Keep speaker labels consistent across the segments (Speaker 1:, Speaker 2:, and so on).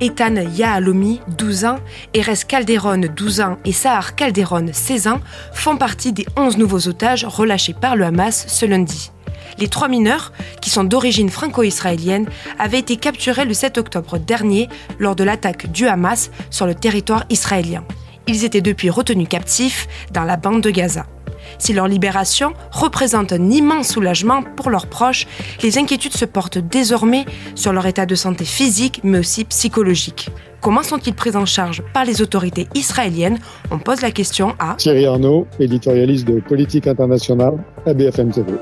Speaker 1: Ethan Yahalomi, 12 ans, Erez Calderon, 12 ans et Sahar Calderon, 16 ans, font partie des 11 nouveaux otages relâchés par le Hamas ce lundi. Les trois mineurs, qui sont d'origine franco-israélienne, avaient été capturés le 7 octobre dernier lors de l'attaque du Hamas sur le territoire israélien. Ils étaient depuis retenus captifs dans la bande de Gaza. Si leur libération représente un immense soulagement pour leurs proches, les inquiétudes se portent désormais sur leur état de santé physique mais aussi psychologique. Comment sont-ils pris en charge par les autorités israéliennes On pose la question à
Speaker 2: Thierry Arnaud, éditorialiste de politique internationale à BFM TV.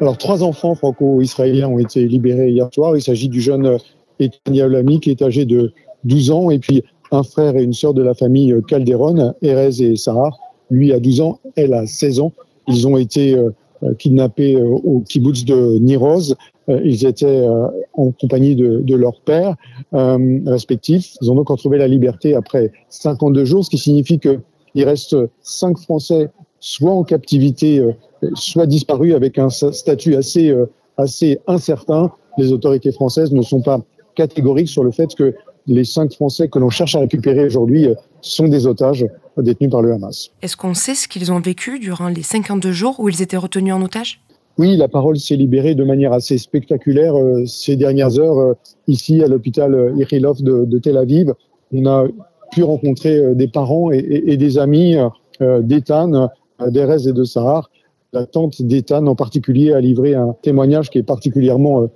Speaker 2: Alors, trois enfants franco-israéliens ont été libérés hier soir. Il s'agit du jeune Ethan Yaolami qui est âgé de 12 ans et puis un frère et une sœur de la famille Calderon, Erez et Sarah. Lui a 12 ans, elle a 16 ans. Ils ont été euh, kidnappés euh, au kibbutz de Niroz. Euh, ils étaient en compagnie de, de leur père euh, respectifs. Ils ont donc retrouvé la liberté après 52 jours, ce qui signifie qu'il reste cinq Français soit en captivité, soit disparus avec un statut assez, assez incertain. Les autorités françaises ne sont pas catégoriques sur le fait que les cinq Français que l'on cherche à récupérer aujourd'hui euh, sont des otages détenus par le Hamas.
Speaker 1: Est-ce qu'on sait ce qu'ils ont vécu durant les 52 jours où ils étaient retenus en otage?
Speaker 2: Oui, la parole s'est libérée de manière assez spectaculaire euh, ces dernières heures euh, ici à l'hôpital Irilov de, Tel Aviv. On a pu rencontrer des parents et, des amis d'Ethan, d'Erez et de Sahar. La tante d'Ethan en particulier a livré un témoignage qui est particulièrement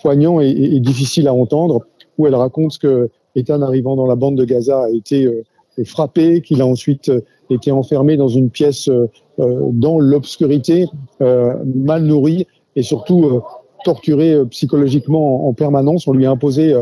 Speaker 2: poignant et difficile à entendre où elle raconte que Ethan, arrivant dans la bande de Gaza, a été euh, frappé, qu'il a ensuite euh, été enfermé dans une pièce euh, dans l'obscurité, mal nourri et surtout torturé psychologiquement en, permanence. On lui a imposé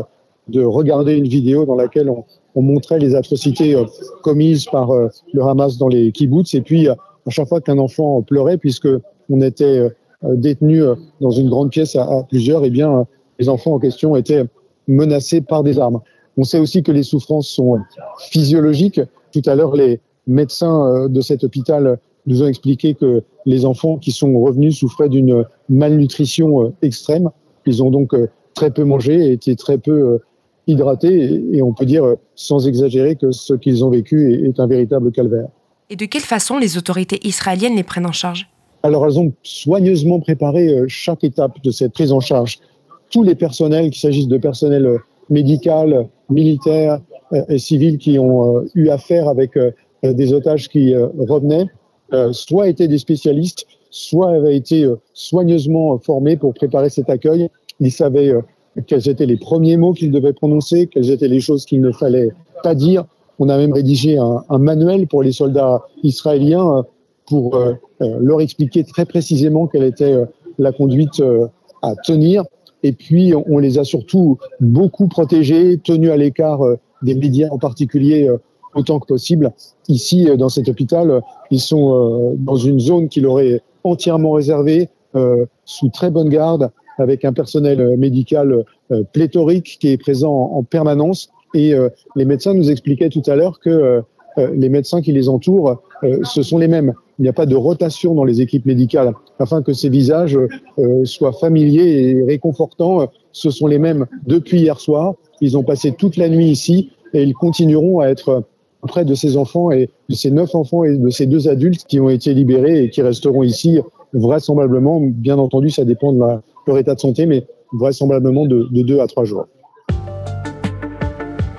Speaker 2: de regarder une vidéo dans laquelle on, on montrait les atrocités commises par le Hamas dans les kibbutz. Et puis, à chaque fois qu'un enfant pleurait, puisque on était détenu dans une grande pièce à, plusieurs, eh bien, les enfants en question étaient menacés par des armes. On sait aussi que les souffrances sont physiologiques. Tout à l'heure, les médecins euh, de cet hôpital nous ont expliqué que les enfants qui sont revenus souffraient d'une malnutrition euh, extrême. Ils ont donc euh, très peu mangé et été très peu hydratés. Et on peut dire, sans exagérer, que ce qu'ils ont vécu est un véritable calvaire.
Speaker 1: Et de quelle façon les autorités israéliennes les prennent en charge?
Speaker 2: Alors elles ont soigneusement préparé chaque étape de cette prise en charge tous les personnels, qu'il s'agisse de personnel euh, médical, militaire euh, et civil qui ont euh, eu affaire avec des otages qui revenaient, soit étaient des spécialistes, soit avaient été soigneusement formés pour préparer cet accueil. Ils savaient quels étaient les premiers mots qu'ils devaient prononcer, quelles étaient les choses qu'il ne fallait pas dire. On a même rédigé un, un manuel pour les soldats israéliens pour leur expliquer très précisément quelle était la conduite à tenir et puis, on les a surtout beaucoup protégés, tenus à l'écart euh, des médias en particulier euh, autant que possible. Ici, euh, dans cet hôpital, ils sont dans une zone qui leur est entièrement réservée, sous très bonne garde, avec un personnel médical pléthorique qui est présent en permanence. Et les médecins nous expliquaient tout à l'heure que les médecins qui les entourent, ce sont les mêmes il n'y a pas de rotation dans les équipes médicales afin que ces visages euh, soient familiers et réconfortants. Ce sont les mêmes depuis hier soir. Ils ont passé toute la nuit ici et ils continueront à être près de ces enfants et de ces neuf enfants et de ces deux adultes qui ont été libérés et qui resteront ici vraisemblablement. Bien entendu, ça dépend de leur état de santé, mais vraisemblablement de deux à trois jours.